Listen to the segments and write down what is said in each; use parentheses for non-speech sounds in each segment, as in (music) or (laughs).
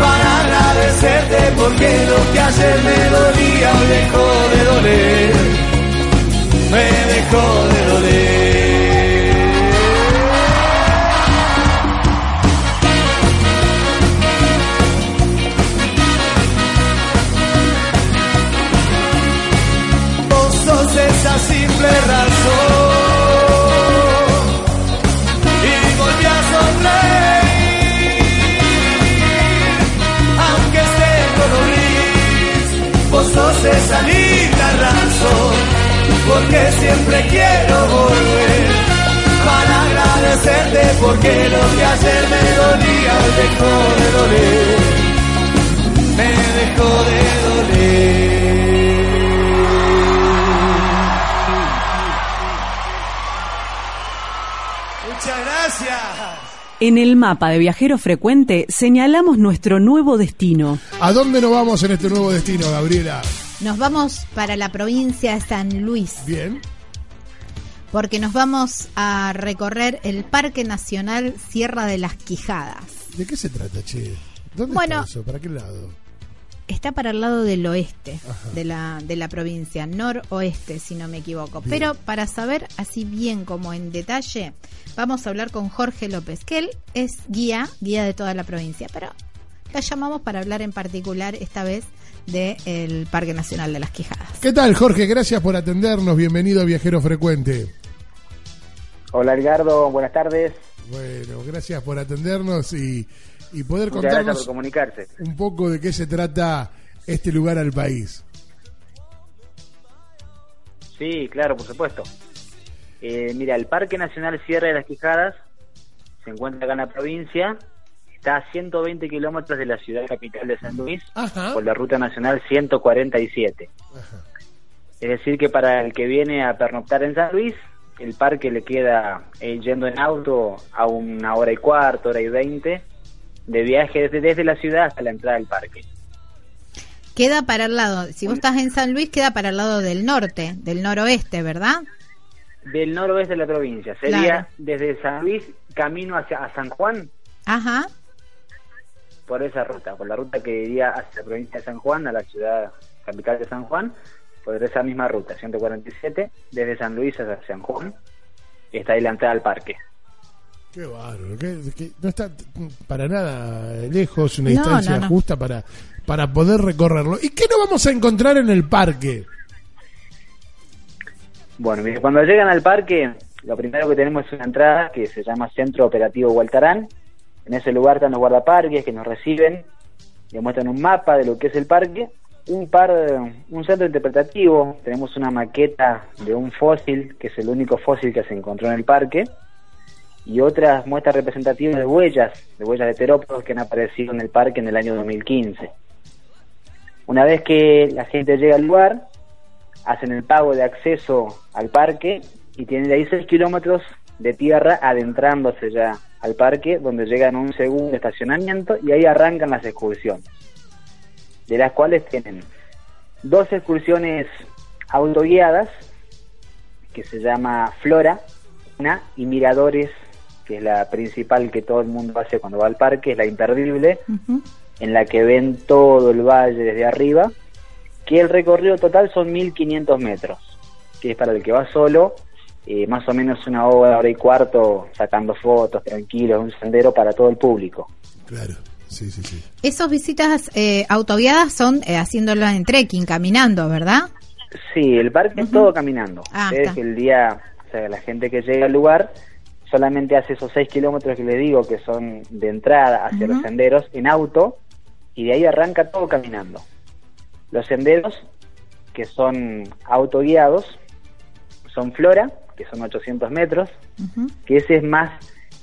para agradecerte porque lo que ayer me dolía dejó de doler, me dejó de doler. Vos sos esa simple razón porque lo que ayer me dolía hoy dejó de doler, me dejó de doler. Muchas gracias. En el mapa de Viajero Frecuente señalamos nuestro nuevo destino. ¿A dónde nos vamos en este nuevo destino, Gabriela? Nos vamos para la provincia de San Luis. Bien. Porque nos vamos a recorrer el Parque Nacional Sierra de las Quijadas. ¿De qué se trata, che? ¿Dónde Bueno. está eso? ¿Para qué lado? Está para el lado del oeste de la, de la provincia, noroeste, si no me equivoco. Bien. Pero para saber así bien como en detalle, vamos a hablar con Jorge López, que él es guía, guía de toda la provincia, pero llamamos para hablar en particular esta vez del Parque Nacional de las Quijadas. ¿Qué tal, Jorge? Gracias por atendernos. Bienvenido a Viajero Frecuente. Hola Edgardo, buenas tardes. Bueno, gracias por atendernos y, y poder Muchas por contarnos comunicarse. un poco de qué se trata este lugar al país. Sí, claro, por supuesto. Eh, mira, el Parque Nacional Sierra de las Quijadas se encuentra acá en la provincia, está a 120 kilómetros de la ciudad capital de San Luis, Ajá. por la ruta nacional 147. Ajá. Es decir, que para el que viene a pernoctar en San Luis, el parque le queda eh, yendo en auto a una hora y cuarto, hora y veinte de viaje desde, desde la ciudad hasta la entrada del parque. Queda para el lado, si vos estás en San Luis, queda para el lado del norte, del noroeste, ¿verdad? del noroeste de la provincia. Sería desde San Luis camino hacia a San Juan, Ajá. Por esa ruta, por la ruta que iría hacia la provincia de San Juan, a la ciudad capital de San Juan, por esa misma ruta, 147, desde San Luis hacia San Juan, está ahí la entrada al parque. Qué bárbaro. que- que no está para nada lejos, una No, distancia no, no. justa para, para poder recorrerlo. ¿Y qué nos vamos a encontrar en el parque? Bueno, mire, cuando llegan al parque, lo primero que tenemos es una entrada que se llama Centro Operativo Hualtarán. En ese lugar están los guardaparques que nos reciben, le muestran un mapa de lo que es el parque, un par, un centro interpretativo, tenemos una maqueta de un fósil, que es el único fósil que se encontró en el parque, y otras muestras representativas de huellas, de huellas de terópodos que han aparecido en el parque en el año 2015. Una vez que la gente llega al lugar, hacen el pago de acceso al parque y tienen ahí 6 kilómetros de tierra adentrándose ya al parque, donde llegan a un segundo estacionamiento y ahí arrancan las excursiones, de las cuales tienen dos excursiones autoguiadas, que se llama Flora, una, y Miradores, que es la principal que todo el mundo hace cuando va al parque, es la imperdible, en la que ven todo el valle desde arriba, que el recorrido total son 1500 metros, que es para el que va solo, eh, más o menos una hora, hora y cuarto, sacando fotos, tranquilos, un sendero para todo el público. Claro, sí, sí, sí. Esas visitas eh, autoguiadas son eh, haciéndolas en trekking, caminando, ¿verdad? Sí, el parque es todo caminando. Ah, es está. el día, o sea, la gente que llega al lugar solamente hace esos 6 kilómetros que le digo, que son de entrada hacia los senderos, en auto, y de ahí arranca todo caminando. Los senderos, que son autoguiados, son Flora, que son 800 metros, que ese es más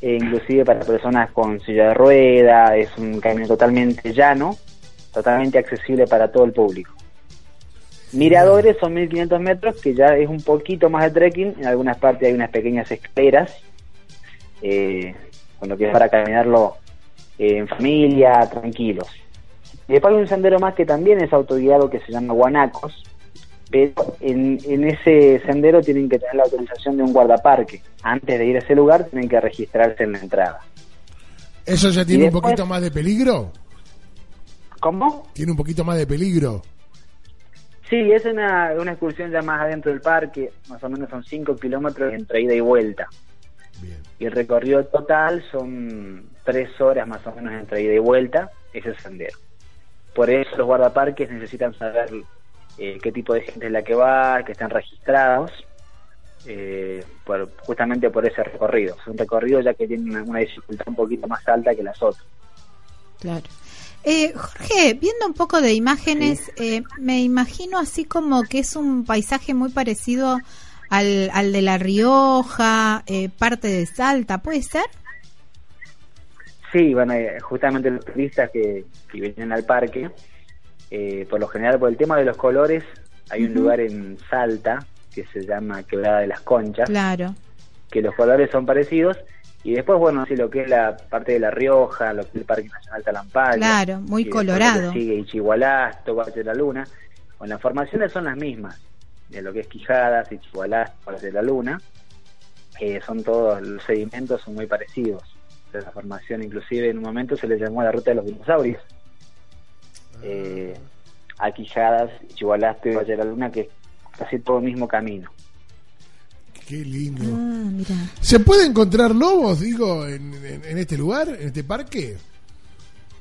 eh, inclusive para personas con silla de rueda, es un camino totalmente llano, totalmente accesible para todo el público. Miradores son 1500 metros, que ya es un poquito más de trekking, en algunas partes hay unas pequeñas escaleras, eh, con lo que es para caminarlo eh, en familia, tranquilos. Y después hay un sendero más que también es autoguiado que se llama Guanacos, pero en, en ese sendero tienen que tener la autorización de un guardaparque. Antes de ir a ese lugar tienen que registrarse en la entrada. ¿Eso ya tiene un poquito más de peligro? ¿Cómo? ¿Tiene un poquito más de peligro? Sí, es una, una excursión ya más adentro del parque, más o menos son 5 kilómetros entre ida y vuelta. Bien. Y el recorrido total son 3 horas más o menos entre ida y vuelta, ese sendero. Por eso los guardaparques necesitan saber eh, qué tipo de gente es la que va, que están registrados, eh, por, justamente por ese recorrido. Es un recorrido ya que tiene una, una dificultad un poquito más alta que las otras. Claro. Eh, Jorge, viendo un poco de imágenes, eh, me imagino así como que es un paisaje muy parecido al, al de La Rioja, eh, parte de Salta, ¿puede ser? Sí, bueno, eh, justamente los turistas que, que vienen al parque, eh, por lo general por el tema de los colores, hay un lugar en Salta que se llama Quebrada de las Conchas, Claro. que los colores son parecidos, y después, bueno, sí, lo que es la parte de La Rioja, lo que es el Parque Nacional Talampaya. Claro, muy colorado. Sigue Ichigualasto, Valle de la Luna. Bueno, las formaciones son las mismas, de lo que es Quijadas, Ichigualasto, Valle de la Luna. Eh, son todos, los sedimentos son muy parecidos. La formación, inclusive en un momento se le llamó la ruta de los dinosaurios. Eh, a Quijadas, Ichigualasto y Valle de la Luna, que es casi todo el mismo camino. Qué lindo. Ah, mira. ¿Se puede encontrar lobos, digo, en, en- en este lugar, en este parque?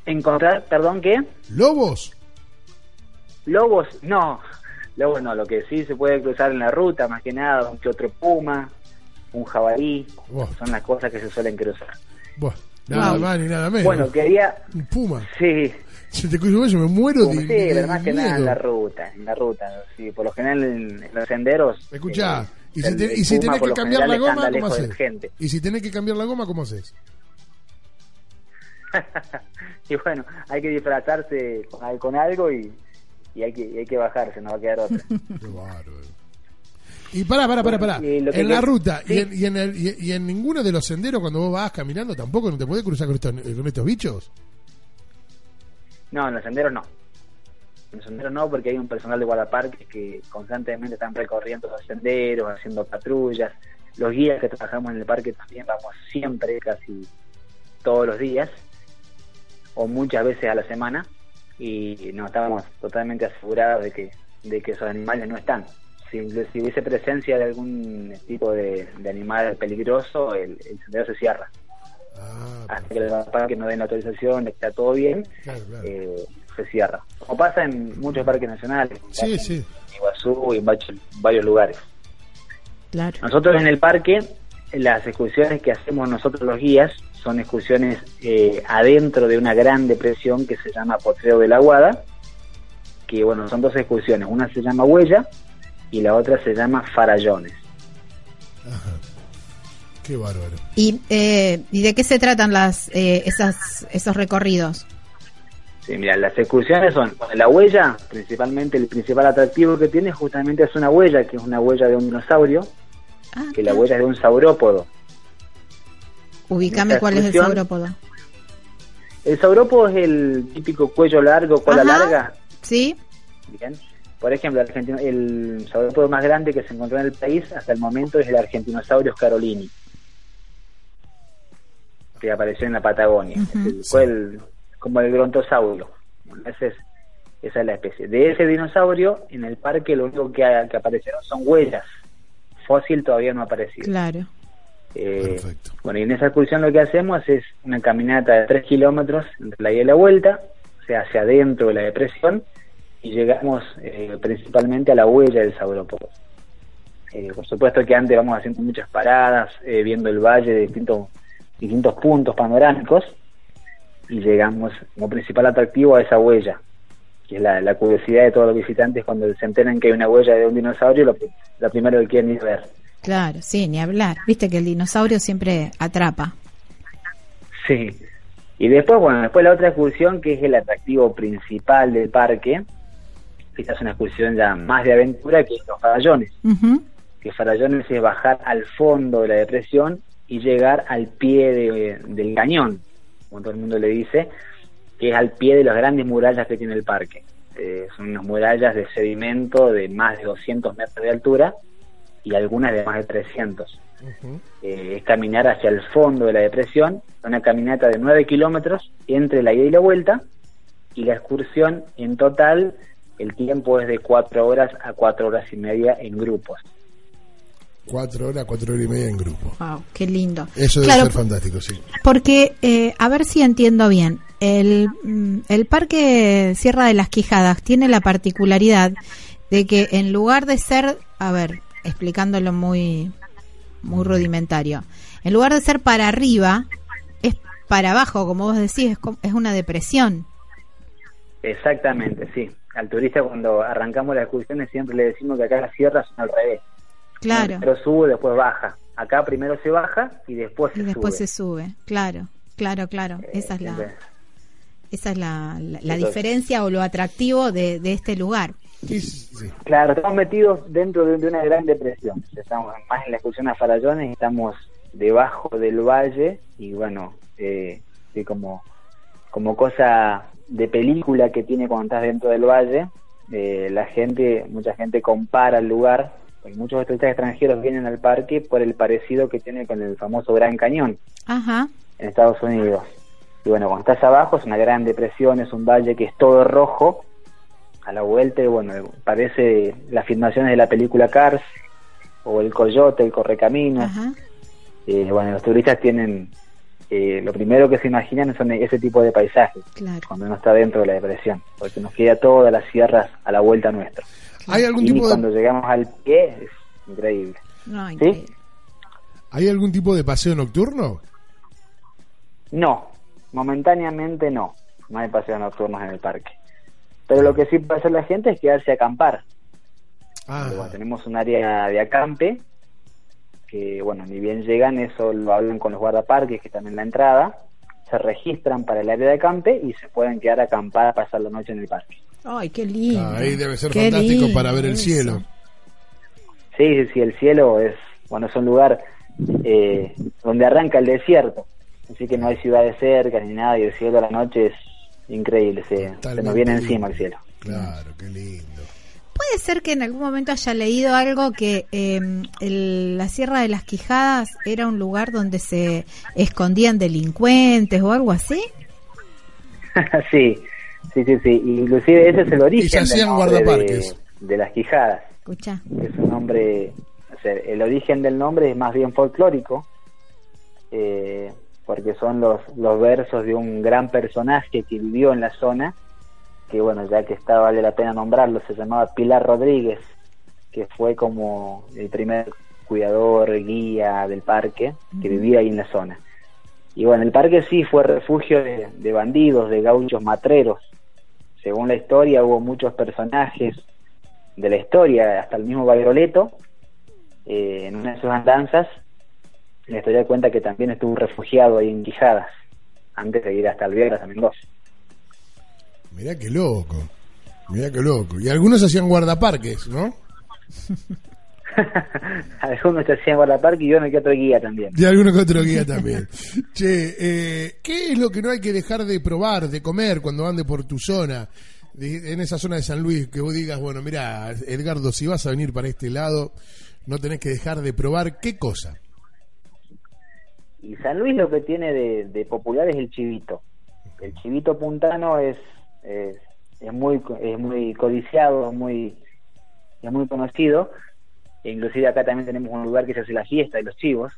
Encontrar, perdón, ¿qué? ¿Lobos? Lobos, no. Lobos no, lo que sí se puede cruzar en la ruta, más que nada, un que otro puma, un jabalí, son las cosas que se suelen cruzar. Buah, nada Wow. más ni nada menos. Bueno, quería, Un puma. sí, Si te cruzo yo me muero de, sí, pero más que nada en la ruta, en la ruta, sí, por lo general en, los senderos. Escuchá, eh, y si, te- y si tenés que cambiar la goma, ¿cómo haces? Y si tenés que cambiar la goma, ¿cómo haces? y bueno, hay que disfrazarse con, con algo y, y hay que y hay que bajarse, no va a quedar otra. (laughs) Qué bárbaro. Y pará, pará, pará, pará. Que En la que- ruta sí. y, en, y, en el- y- y en ninguno de los senderos cuando vos vas caminando tampoco no te podés cruzar con estos, con estos bichos. No, en los senderos no. Los senderos no, porque hay un personal de guardaparques que constantemente están recorriendo los senderos, haciendo patrullas. Los guías que trabajamos en el parque también vamos siempre, casi todos los días, o muchas veces a la semana, y no estamos totalmente asegurados de que, de que esos animales no están. Si, hubiese presencia de algún tipo de, animal peligroso, el, el sendero se cierra. Ah, Hasta que el parque no den la autorización, que está todo bien, claro, claro. eh, se cierra. Como pasa en muchos parques nacionales, Sí, sí. en Iguazú y en varios, lugares. Claro. Nosotros en el parque, las excursiones que hacemos nosotros los guías son excursiones eh, adentro de una gran depresión que se llama Potrero de la Aguada, que bueno, son dos excursiones, una se llama Huella y la otra se llama Farallones. Ajá. Qué bárbaro. ¿Y, eh, ¿y de qué se tratan las eh, esas, esos recorridos? Sí, mira, las excursiones son, la huella, principalmente el principal atractivo que tiene justamente es una huella, que es una huella de un dinosaurio, Ah, que la huella es de un saurópodo. Ubícame cuál es el saurópodo. El saurópodo es el típico cuello largo, cola Ajá. larga, ¿Sí? Bien. Por ejemplo, el, argentino- el saurópodo más grande que se encontró en el país hasta el momento es el Argentinosaurus carolini, que apareció en la Patagonia. Es el- fue el- como el brontosaurio. Bueno, ese es- esa es la especie. De ese dinosaurio, en el parque lo único que, ha- que aparecieron son huellas. Fósil todavía no ha aparecido. Claro. Eh, Perfecto. bueno, y en esa excursión lo que hacemos es una caminata de 3 kilómetros entre la ida y la vuelta, o sea, hacia adentro de la depresión, y llegamos eh, principalmente a la huella del saurópodo. Eh, por supuesto que antes vamos haciendo muchas paradas, eh, viendo el valle de distintos, distintos puntos panorámicos, y llegamos como principal atractivo a esa huella, que es la, la curiosidad de todos los visitantes cuando se enteran que hay una huella de un dinosaurio, lo, lo primero que quieren ir a ver. Claro, sí, ni hablar. Viste que el dinosaurio siempre atrapa. Sí. Y después, bueno, después la otra excursión que es el atractivo principal del parque. Esta es una excursión ya más de aventura que es los farallones. Que farallones es bajar al fondo de la depresión y llegar al pie de- del cañón, como todo el mundo le dice, que es al pie de las grandes murallas que tiene el parque. Eh, son unas murallas de sedimento de más de 200 metros de altura y algunas de más de 300 Ujú. eh, es caminar hacia el fondo de la depresión, una caminata de 9 kilómetros entre la ida y la vuelta, y la excursión en total, el tiempo es de 4 horas a 4 horas y media en grupos. Cuatro horas, cuatro horas y media en grupo. Wow, qué lindo. Eso debe Claro, ser fantástico, sí. Porque, eh, a ver si entiendo bien, el, mm, el Parque Sierra de las Quijadas tiene la particularidad de que en lugar de ser, a ver, explicándolo muy, muy rudimentario, en lugar de ser para arriba, es para abajo, como vos decís, es, como- es una depresión. Exactamente, sí. Al turista cuando arrancamos las excursiones siempre le decimos que acá las sierras son al revés. Claro. Primero sube, después baja. Acá primero se baja y después Y se después sube. se sube. Claro, claro, claro. Eh, Esa es la, esa es la, la, la Entonces- diferencia o lo atractivo de, de este lugar. Sí. Claro, estamos metidos dentro de, de una gran depresión. Estamos más en la excursión a Farallones, estamos debajo del valle y bueno, eh, sí, como, como cosa de película que tiene cuando estás dentro del valle, eh, la gente, mucha gente compara el lugar, porque muchos turistas extranjeros vienen al parque por el parecido que tiene con el famoso Gran Cañón Ajá. en Estados Unidos. Y bueno, cuando estás abajo es una gran depresión, es un valle que es todo rojo. A la vuelta, bueno, parece las filmaciones de la película Cars o El Coyote, El Correcaminos. Eh, bueno, los turistas tienen, eh, lo primero que se imaginan son ese tipo de paisajes Claro. cuando uno está dentro de la depresión, porque nos queda todas las sierras a la vuelta nuestra. ¿Hay algún Y tipo cuando de, llegamos al pie es increíble. No, increíble. ¿hay algún tipo de paseo nocturno? No, momentáneamente no. No hay paseos nocturnos en el parque. Pero lo que sí puede hacer la gente es quedarse a acampar. Ah, Bueno, tenemos un área de acampe que, bueno, ni bien llegan, eso lo hablan con los guardaparques que están en la entrada, se registran para el área de acampe y se pueden quedar a acampar a pasar la noche en el parque. Ay, qué lindo. Ah, ahí debe ser Qué fantástico lindo para ver el eso. cielo. Sí, sí, sí, el cielo es, bueno, es un lugar eh, donde arranca el desierto, así que no hay ciudades cerca ni nada y el cielo a la noche es increíble, se, se nos viene lindo. encima el cielo. Claro, qué lindo. Puede ser que en algún momento haya leído algo que eh, el- la Sierra de las Quijadas era un lugar donde se escondían delincuentes o algo así. (laughs) sí, sí, sí, sí. Inclusive ese es el origen Y se hacían guardaparques. de, de las Quijadas. Escucha. es un nombre, o sea, el origen del nombre es más bien folclórico, eh, porque son los, los versos de un gran personaje que vivió en la zona, que bueno, ya que está, vale la pena nombrarlo, se llamaba Pilar Rodríguez, que fue como el primer cuidador, guía del parque, que vivía ahí en la zona. Y bueno, el parque sí fue refugio de, de bandidos, de gauchos matreros. Según la historia, hubo muchos personajes de la historia, hasta el mismo Bagroleto, eh, en una de sus andanzas, la historia cuenta que también estuvo refugiado ahí en Quijadas, antes de ir hasta Alveolas a Mendoza. Mirá qué loco. Mirá qué loco. Y algunos hacían guardaparques, ¿no? (laughs) Algunos hacían guardaparque y uno que otro guía también. Y alguno que otro guía también. (laughs) che, eh, ¿qué es lo que no hay que dejar de probar, de comer cuando ande por tu zona? De- en esa zona de San Luis, que vos digas, bueno, mira, Edgardo, si vas a venir para este lado, no tenés que dejar de probar qué cosa. Y San Luis lo que tiene de, de popular es el chivito. El chivito puntano es, es, es muy es muy codiciado, es muy, es muy conocido. E inclusive acá también tenemos un lugar que se hace la fiesta de los chivos,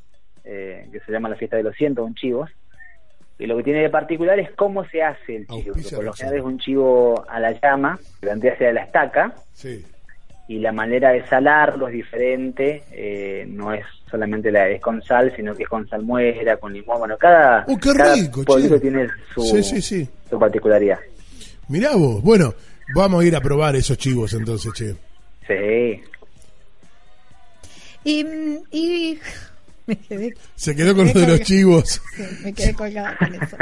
eh, que se llama la fiesta de los 101 chivos. Y lo que tiene de particular es cómo se hace el chivo. por lo general es un chivo a la llama, vendría hacia la estaca, Sí. y la manera de salarlo es diferente, eh, no es solamente la es con sal, sino que es con salmuera, con limón, bueno, cada, ¡Oh, qué rico, tiene su, Sí, sí, sí. su particularidad. Mirá vos. Bueno, vamos a ir a probar esos chivos entonces, che. Sí, Y, y (laughs) me quedé, Se quedó con lo de los chivos. (laughs) sí, me quedé colgada con eso.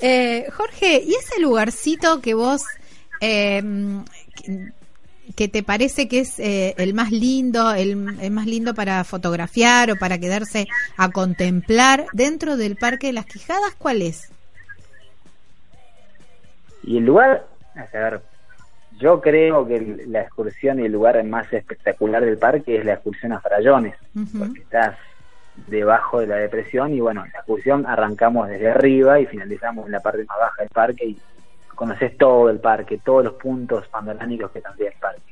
Eh, Jorge, ¿y ese lugarcito que vos eh, que- que te parece que es eh, el más lindo, el, el más lindo para fotografiar o para quedarse a contemplar dentro del Parque de las Quijadas, cuál es? Y el lugar, a ver, yo creo que la excursión y el lugar más espectacular del parque es la excursión a Farallones, porque estás debajo de la depresión y bueno, la excursión arrancamos desde arriba y finalizamos en la parte más baja del parque y conoces todo el parque, todos los puntos panorámicos que tendría el parque.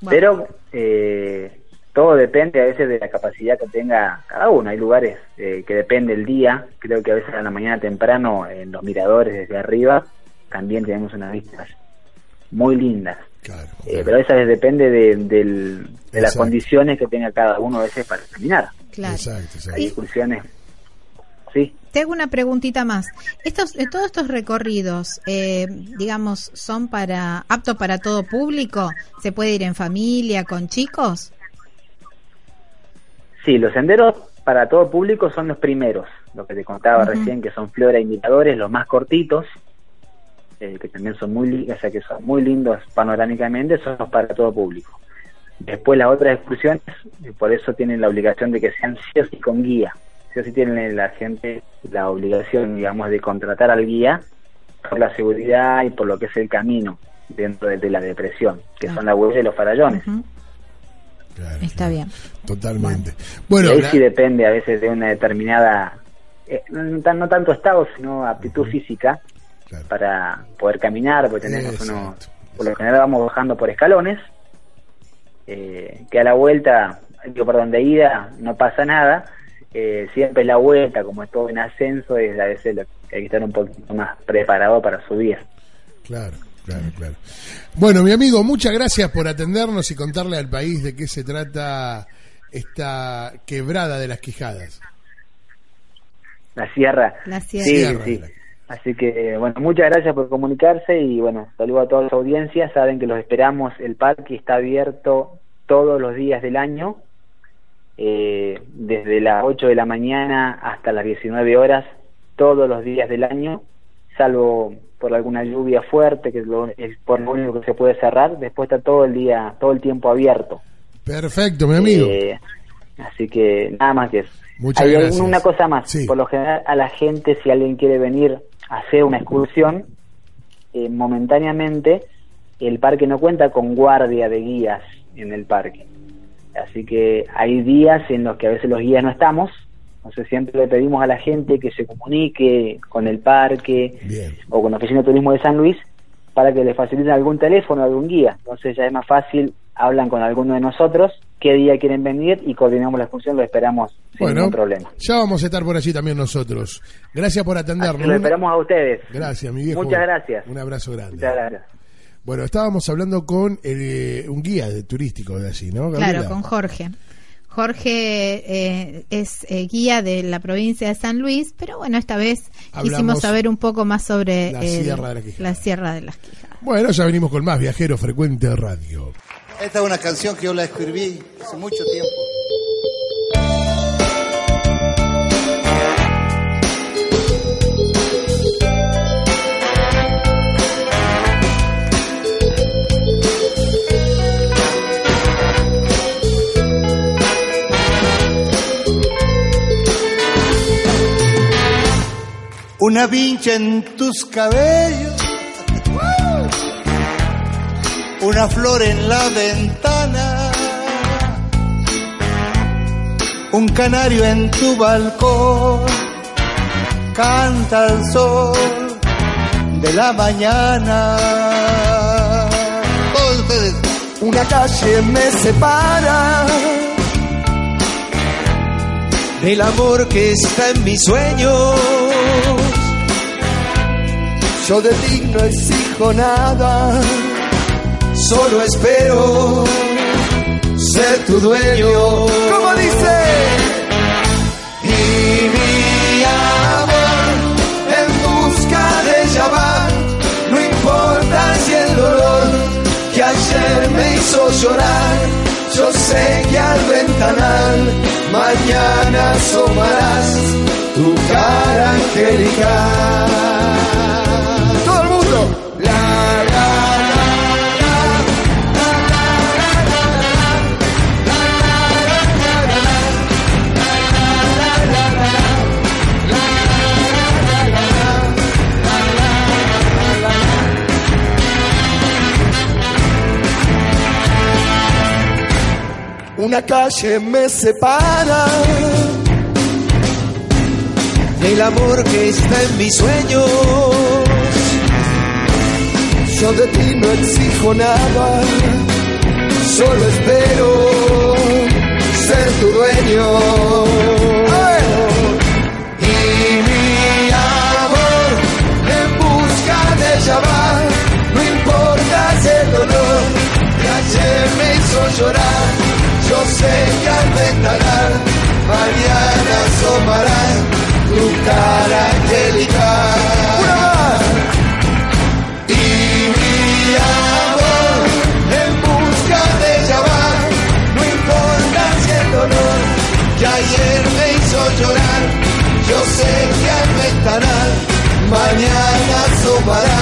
Bueno, Pero eh, todo depende a veces de la capacidad que tenga cada uno. Hay lugares eh, que depende el día. Creo que a veces a la mañana temprano en los miradores desde arriba también tenemos unas vistas muy lindas. Claro. Eh, pero a veces depende de, del- de las condiciones que tenga cada uno a veces para caminar. claro. Exacto, exacto. Hay excursiones. Sí. Te hago una preguntita más. Estos, eh, todos estos recorridos, eh, digamos, son para aptos para todo público. Se puede ir en familia, con chicos. Sí, los senderos para todo público son los primeros, lo que te contaba recién, que son flora y miradores, los más cortitos, eh, que también son muy, li- o sea, que son muy lindos panorámicamente, son para todo público. Después las otras excursiones, eh, por eso tienen la obligación de que sean sí o sí con guía. Sí o sí tienen la gente la obligación, digamos, de contratar al guía por la seguridad y por lo que es el camino dentro de, de la depresión, que Ah. son la huella y los farallones. Claro, Está claro. bien. Totalmente. Y Bueno, ahí la- sí depende a veces de una determinada, eh, no tanto estado, sino aptitud física claro. para poder caminar, porque tenemos Exacto, unos, por lo general vamos bajando por escalones, eh, que a la vuelta, digo, perdón, de ida no pasa nada, eh, siempre la vuelta, como es todo en ascenso, es a veces lo que hay que estar un poquito más preparado para subir. Claro, claro, claro. Bueno, mi amigo, muchas gracias por atendernos y contarle al país de qué se trata esta quebrada de las Quijadas. La sierra. La sierra. Sí, Sierra sí. Así que, bueno, muchas gracias por comunicarse y, bueno, saludo a toda su audiencia. Saben que los esperamos. El parque está abierto todos los días del año, eh, desde las 8 de la mañana hasta las 19 horas, todos los días del año, salvo por alguna lluvia fuerte, que es, lo- es por lo único que se puede cerrar. Después está todo el día, todo el tiempo abierto. Perfecto, mi amigo. Eh, así que nada más que eso. Muchas Hay gracias. una cosa más. Sí. Por lo general, a la gente, si alguien quiere venir a hacer una excursión, eh, momentáneamente el parque no cuenta con guardia de guías en el parque. Así que hay días en los que a veces los guías no estamos, entonces siempre le pedimos a la gente que se comunique con el parque Bien. o con la Oficina de Turismo de San Luis para que le faciliten algún teléfono, algún guía. Entonces ya es más fácil, hablan con alguno de nosotros, qué día quieren venir y coordinamos la excursión, lo esperamos sin Bueno, ningún problema. ya vamos a estar por allí también nosotros. Gracias por atendernos. lo esperamos a ustedes. Gracias, mi viejo. Muchas gracias. Un abrazo grande. Muchas gracias. Bueno, estábamos hablando con eh, un guía de turístico de allí, ¿no? Claro, con Jorge. Jorge eh, es eh, guía de la provincia de San Luis, pero bueno, esta vez Hablamos quisimos saber un poco más sobre la el- Sierra de las Quijadas. la Sierra de las Quijadas. Bueno, ya venimos con más Viajero Frecuente Radio. Esta es una canción que yo la escribí hace mucho tiempo. Una vincha en tus cabellos una flor en la ventana, un canario en tu balcón, canta el sol de la mañana. Todos ustedes, una calle me separa del amor que está en mis sueños. Yo de ti no exijo nada solo espero ser tu dueño. Como dice, y mi amor en busca de ella va, no importa si el dolor que ayer me hizo llorar, yo sé que al ventanal mañana asomarás tu cara angelical. Una calle me separa del amor que está en mis sueños. Yo de ti no exijo nada, solo espero ser tu dueño. Yo sé que al ventanal mañana asomará tu cara angelical. Una más. Y mi amor en busca de ella va, no importa si el dolor que ayer me hizo llorar. Yo sé que al ventanal mañana asomarás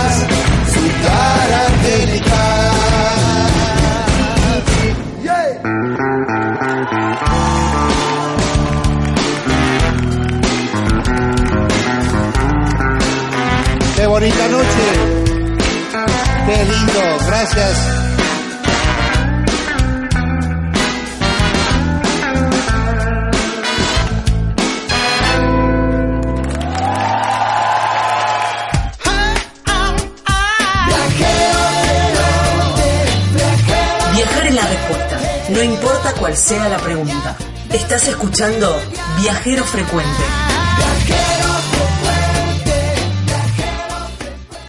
Gracias. Viajar es la respuesta, no importa cuál sea la pregunta. Estás escuchando Viajero Frecuente.